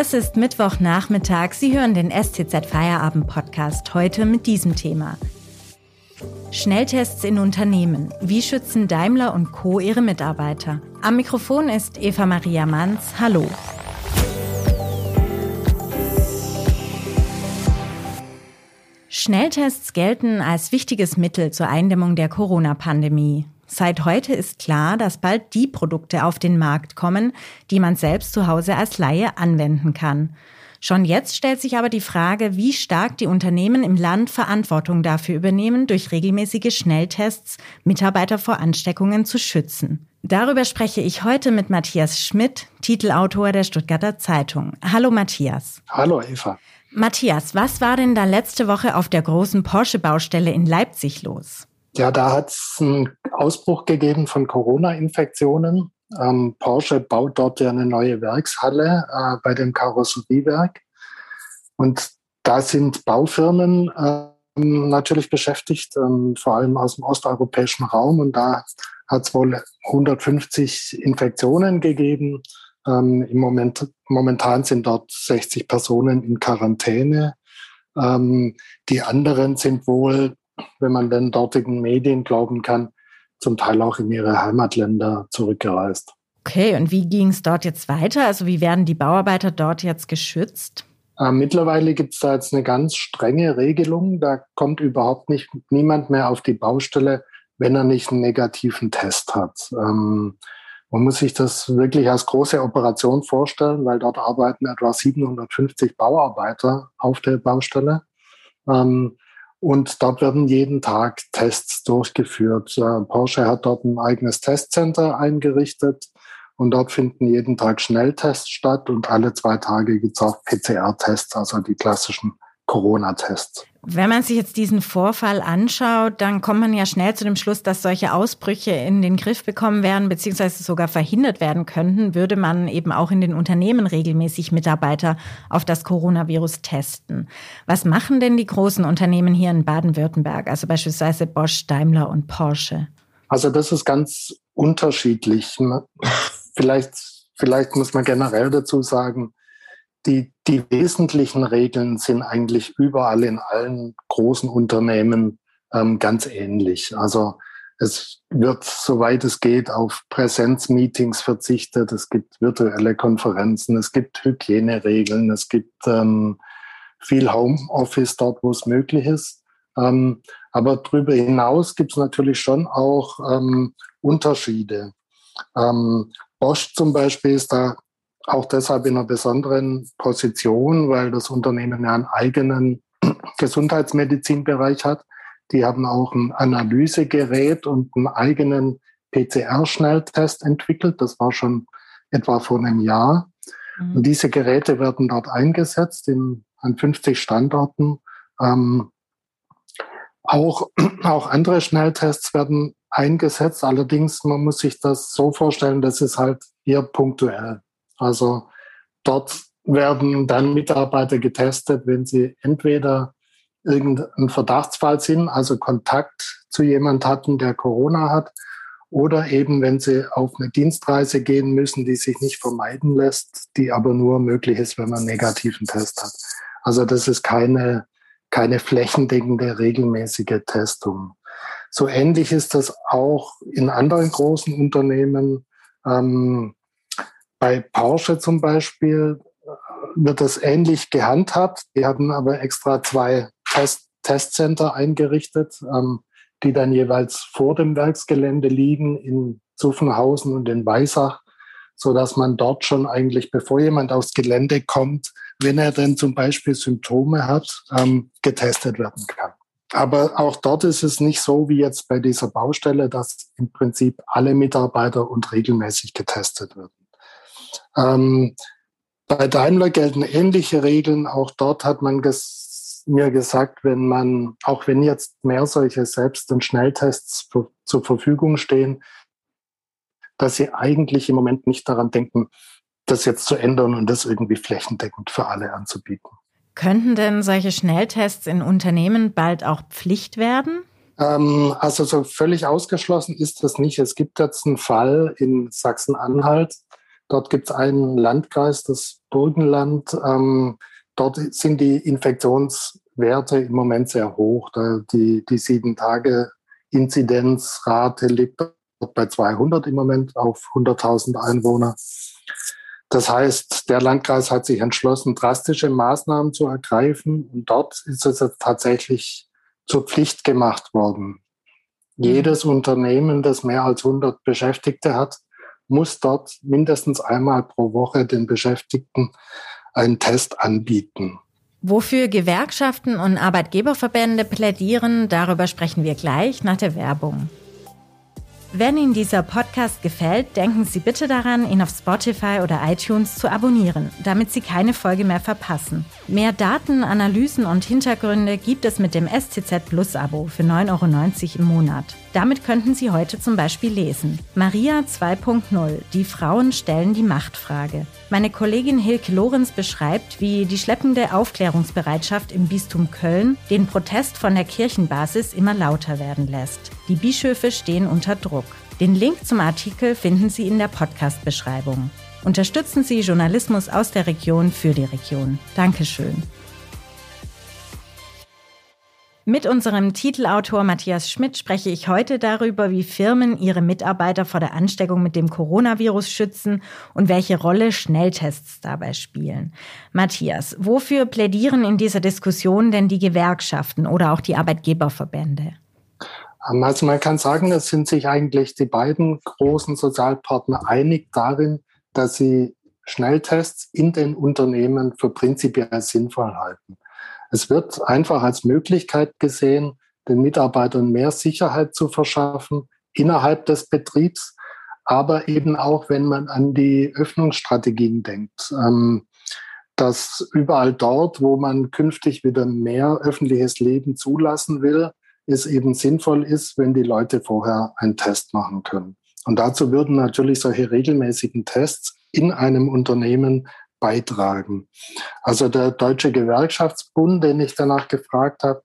Es ist Mittwochnachmittag. Sie hören den STZ Feierabend Podcast heute mit diesem Thema. Schnelltests in Unternehmen. Wie schützen Daimler und Co. ihre Mitarbeiter? Am Mikrofon ist Eva Maria Manns. Hallo. Schnelltests gelten als wichtiges Mittel zur Eindämmung der Corona-Pandemie. Seit heute ist klar, dass bald die Produkte auf den Markt kommen, die man selbst zu Hause als Laie anwenden kann. Schon jetzt stellt sich aber die Frage, wie stark die Unternehmen im Land Verantwortung dafür übernehmen, durch regelmäßige Schnelltests Mitarbeiter vor Ansteckungen zu schützen. Darüber spreche ich heute mit Matthias Schmidt, Titelautor der Stuttgarter Zeitung. Hallo Matthias. Hallo Eva. Matthias, was war denn da letzte Woche auf der großen Porsche-Baustelle in Leipzig los? Ja, da hat es einen Ausbruch gegeben von Corona-Infektionen. Ähm, Porsche baut dort ja eine neue Werkshalle äh, bei dem Karosseriewerk. Und da sind Baufirmen äh, natürlich beschäftigt, ähm, vor allem aus dem osteuropäischen Raum. Und da hat es wohl 150 Infektionen gegeben. Ähm, Im Moment, momentan sind dort 60 Personen in Quarantäne. Ähm, die anderen sind wohl wenn man den dortigen Medien glauben kann, zum Teil auch in ihre Heimatländer zurückgereist. Okay, und wie ging es dort jetzt weiter? Also wie werden die Bauarbeiter dort jetzt geschützt? Äh, mittlerweile gibt es da jetzt eine ganz strenge Regelung. Da kommt überhaupt nicht niemand mehr auf die Baustelle, wenn er nicht einen negativen Test hat. Ähm, man muss sich das wirklich als große Operation vorstellen, weil dort arbeiten etwa 750 Bauarbeiter auf der Baustelle. Ähm, und dort werden jeden Tag Tests durchgeführt. Porsche hat dort ein eigenes Testcenter eingerichtet und dort finden jeden Tag Schnelltests statt und alle zwei Tage gibt es auch PCR-Tests, also die klassischen Corona-Tests. Wenn man sich jetzt diesen Vorfall anschaut, dann kommt man ja schnell zu dem Schluss, dass solche Ausbrüche in den Griff bekommen werden, beziehungsweise sogar verhindert werden könnten, würde man eben auch in den Unternehmen regelmäßig Mitarbeiter auf das Coronavirus testen. Was machen denn die großen Unternehmen hier in Baden-Württemberg, also beispielsweise Bosch, Daimler und Porsche? Also das ist ganz unterschiedlich. Vielleicht, vielleicht muss man generell dazu sagen, die, die wesentlichen Regeln sind eigentlich überall in allen großen Unternehmen ähm, ganz ähnlich. Also es wird, soweit es geht, auf Präsenzmeetings verzichtet. Es gibt virtuelle Konferenzen, es gibt Hygieneregeln, es gibt ähm, viel Homeoffice dort, wo es möglich ist. Ähm, aber darüber hinaus gibt es natürlich schon auch ähm, Unterschiede. Ähm, Bosch zum Beispiel ist da auch deshalb in einer besonderen Position, weil das Unternehmen ja einen eigenen Gesundheitsmedizinbereich hat. Die haben auch ein Analysegerät und einen eigenen PCR-Schnelltest entwickelt. Das war schon etwa vor einem Jahr. Mhm. Und diese Geräte werden dort eingesetzt in, an 50 Standorten. Ähm, auch, auch andere Schnelltests werden eingesetzt. Allerdings, man muss sich das so vorstellen, das ist halt eher punktuell. Also dort werden dann Mitarbeiter getestet, wenn sie entweder irgendein Verdachtsfall sind, also Kontakt zu jemand hatten, der Corona hat, oder eben wenn sie auf eine Dienstreise gehen müssen, die sich nicht vermeiden lässt, die aber nur möglich ist, wenn man einen negativen Test hat. Also das ist keine, keine flächendeckende regelmäßige Testung. So ähnlich ist das auch in anderen großen Unternehmen. Ähm, bei Porsche zum Beispiel äh, wird das ähnlich gehandhabt. Die haben aber extra zwei Test Testcenter eingerichtet, ähm, die dann jeweils vor dem Werksgelände liegen in Zuffenhausen und in Weisach, so dass man dort schon eigentlich, bevor jemand aufs Gelände kommt, wenn er denn zum Beispiel Symptome hat, ähm, getestet werden kann. Aber auch dort ist es nicht so wie jetzt bei dieser Baustelle, dass im Prinzip alle Mitarbeiter und regelmäßig getestet werden. Ähm, bei Daimler gelten ähnliche Regeln. Auch dort hat man ges mir gesagt, wenn man, auch wenn jetzt mehr solche Selbst- und Schnelltests zur Verfügung stehen, dass sie eigentlich im Moment nicht daran denken, das jetzt zu ändern und das irgendwie flächendeckend für alle anzubieten. Könnten denn solche Schnelltests in Unternehmen bald auch Pflicht werden? Ähm, also so völlig ausgeschlossen ist das nicht. Es gibt jetzt einen Fall in Sachsen-Anhalt, Dort gibt es einen Landkreis, das Burgenland. Ähm, dort sind die Infektionswerte im Moment sehr hoch. Die, die sieben Tage Inzidenzrate liegt bei 200 im Moment auf 100.000 Einwohner. Das heißt, der Landkreis hat sich entschlossen, drastische Maßnahmen zu ergreifen. Und dort ist es jetzt tatsächlich zur Pflicht gemacht worden. Mhm. Jedes Unternehmen, das mehr als 100 Beschäftigte hat, muss dort mindestens einmal pro Woche den Beschäftigten einen Test anbieten. Wofür Gewerkschaften und Arbeitgeberverbände plädieren, darüber sprechen wir gleich nach der Werbung. Wenn Ihnen dieser Podcast gefällt, denken Sie bitte daran, ihn auf Spotify oder iTunes zu abonnieren, damit Sie keine Folge mehr verpassen. Mehr Daten, Analysen und Hintergründe gibt es mit dem STZ Plus Abo für 9,90 Euro im Monat. Damit könnten Sie heute zum Beispiel lesen. Maria 2.0. Die Frauen stellen die Machtfrage. Meine Kollegin Hilke Lorenz beschreibt, wie die schleppende Aufklärungsbereitschaft im Bistum Köln den Protest von der Kirchenbasis immer lauter werden lässt. Die Bischöfe stehen unter Druck. Den Link zum Artikel finden Sie in der Podcast-Beschreibung. Unterstützen Sie Journalismus aus der Region für die Region. Dankeschön. Mit unserem Titelautor Matthias Schmidt spreche ich heute darüber, wie Firmen ihre Mitarbeiter vor der Ansteckung mit dem Coronavirus schützen und welche Rolle Schnelltests dabei spielen. Matthias, wofür plädieren in dieser Diskussion denn die Gewerkschaften oder auch die Arbeitgeberverbände? Also man kann sagen, es sind sich eigentlich die beiden großen Sozialpartner einig darin, dass sie Schnelltests in den Unternehmen für prinzipiell sinnvoll halten. Es wird einfach als Möglichkeit gesehen, den Mitarbeitern mehr Sicherheit zu verschaffen innerhalb des Betriebs, aber eben auch, wenn man an die Öffnungsstrategien denkt. Ähm, dass überall dort, wo man künftig wieder mehr öffentliches Leben zulassen will, es eben sinnvoll ist, wenn die Leute vorher einen Test machen können. Und dazu würden natürlich solche regelmäßigen Tests in einem Unternehmen beitragen. Also der Deutsche Gewerkschaftsbund, den ich danach gefragt habe,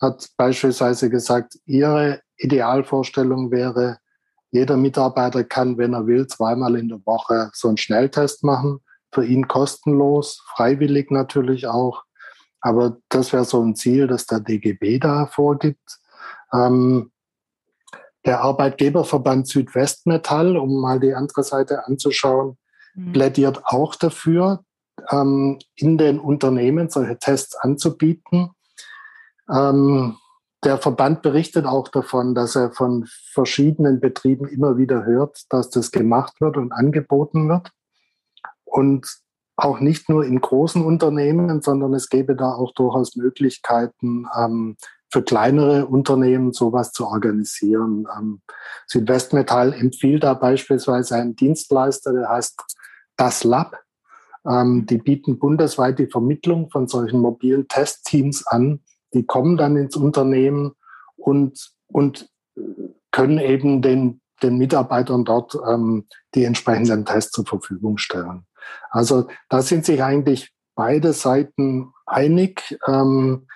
hat beispielsweise gesagt, ihre Idealvorstellung wäre, jeder Mitarbeiter kann, wenn er will, zweimal in der Woche so einen Schnelltest machen. Für ihn kostenlos, freiwillig natürlich auch. Aber das wäre so ein Ziel, das der DGB da vorgibt. Ähm, der Arbeitgeberverband Südwestmetall, um mal die andere Seite anzuschauen, mhm. plädiert auch dafür, ähm, in den Unternehmen solche Tests anzubieten. Ähm, der Verband berichtet auch davon, dass er von verschiedenen Betrieben immer wieder hört, dass das gemacht wird und angeboten wird. Und auch nicht nur in großen Unternehmen, sondern es gäbe da auch durchaus Möglichkeiten, ähm, für kleinere Unternehmen sowas zu organisieren. Ähm, Südwestmetall empfiehlt da beispielsweise einen Dienstleister, der heißt das Lab. Ähm, die bieten bundesweit die Vermittlung von solchen mobilen Testteams an. Die kommen dann ins Unternehmen und, und können eben den, den Mitarbeitern dort ähm, die entsprechenden Tests zur Verfügung stellen. Also da sind sich eigentlich beide Seiten einig. Ähm,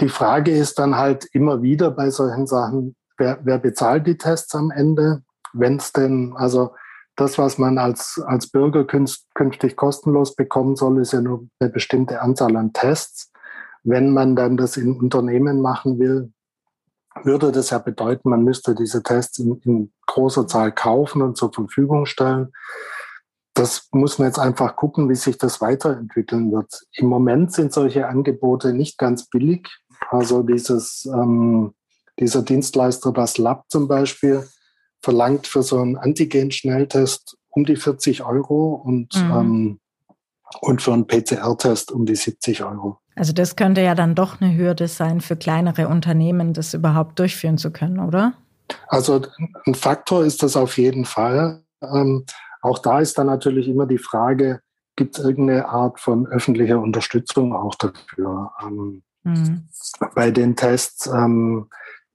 die Frage ist dann halt immer wieder bei solchen Sachen, wer, wer bezahlt die Tests am Ende? Wenn es denn, also das, was man als, als Bürger künftig kostenlos bekommen soll, ist ja nur eine bestimmte Anzahl an Tests. Wenn man dann das in Unternehmen machen will, würde das ja bedeuten, man müsste diese Tests in, in großer Zahl kaufen und zur Verfügung stellen. Das muss man jetzt einfach gucken, wie sich das weiterentwickeln wird. Im Moment sind solche Angebote nicht ganz billig. Also dieses, ähm, dieser Dienstleister, das Lab zum Beispiel, verlangt für so einen Antigen-Schnelltest um die 40 Euro und, mhm. ähm, und für einen PCR-Test um die 70 Euro. Also das könnte ja dann doch eine Hürde sein für kleinere Unternehmen, das überhaupt durchführen zu können, oder? Also ein Faktor ist das auf jeden Fall. Ähm, auch da ist dann natürlich immer die Frage, gibt es irgendeine Art von öffentlicher Unterstützung auch dafür? Ähm, mhm. Bei den Tests ähm,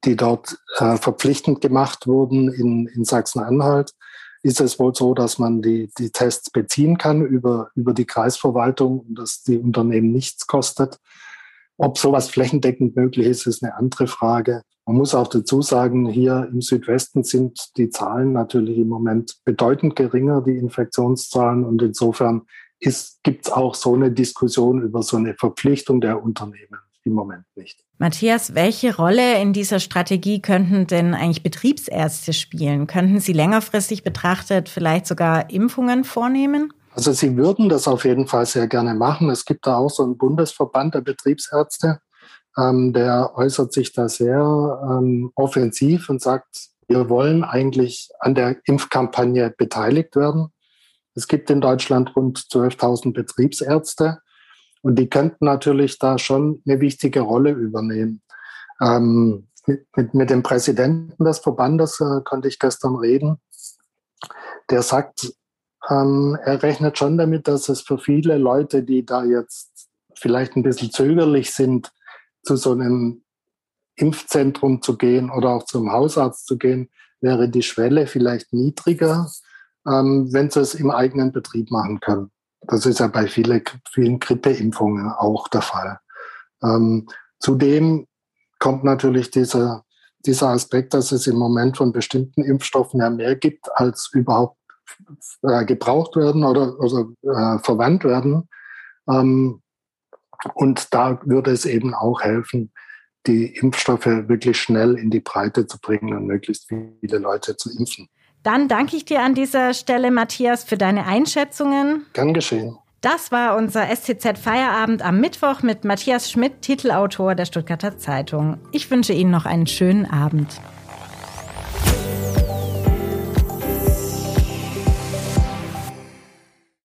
die dort äh, verpflichtend gemacht wurden in, in Sachsen-Anhalt, ist es wohl so, dass man die, die Tests beziehen kann über, über die Kreisverwaltung und dass die Unternehmen nichts kostet. Ob sowas flächendeckend möglich ist, ist eine andere Frage. Man muss auch dazu sagen, hier im Südwesten sind die Zahlen natürlich im Moment bedeutend geringer, die Infektionszahlen. Und insofern gibt es auch so eine Diskussion über so eine Verpflichtung der Unternehmen im Moment nicht. Matthias, welche Rolle in dieser Strategie könnten denn eigentlich Betriebsärzte spielen? Könnten sie längerfristig betrachtet vielleicht sogar Impfungen vornehmen? Also sie würden das auf jeden Fall sehr gerne machen. Es gibt da auch so einen Bundesverband der Betriebsärzte, ähm, der äußert sich da sehr ähm, offensiv und sagt, wir wollen eigentlich an der Impfkampagne beteiligt werden. Es gibt in Deutschland rund 12.000 Betriebsärzte. Und die könnten natürlich da schon eine wichtige Rolle übernehmen. Ähm, mit, mit, mit dem Präsidenten des Verbandes äh, konnte ich gestern reden. Der sagt, ähm, er rechnet schon damit, dass es für viele Leute, die da jetzt vielleicht ein bisschen zögerlich sind, zu so einem Impfzentrum zu gehen oder auch zum Hausarzt zu gehen, wäre die Schwelle vielleicht niedriger, ähm, wenn sie es im eigenen Betrieb machen können. Das ist ja bei viele, vielen Grippeimpfungen auch der Fall. Ähm, zudem kommt natürlich dieser, dieser Aspekt, dass es im Moment von bestimmten Impfstoffen ja mehr gibt, als überhaupt äh, gebraucht werden oder, oder äh, verwandt werden. Ähm, und da würde es eben auch helfen, die Impfstoffe wirklich schnell in die Breite zu bringen und möglichst viele Leute zu impfen. Dann danke ich dir an dieser Stelle, Matthias, für deine Einschätzungen. Gern geschehen. Das war unser STZ Feierabend am Mittwoch mit Matthias Schmidt, Titelautor der Stuttgarter Zeitung. Ich wünsche Ihnen noch einen schönen Abend.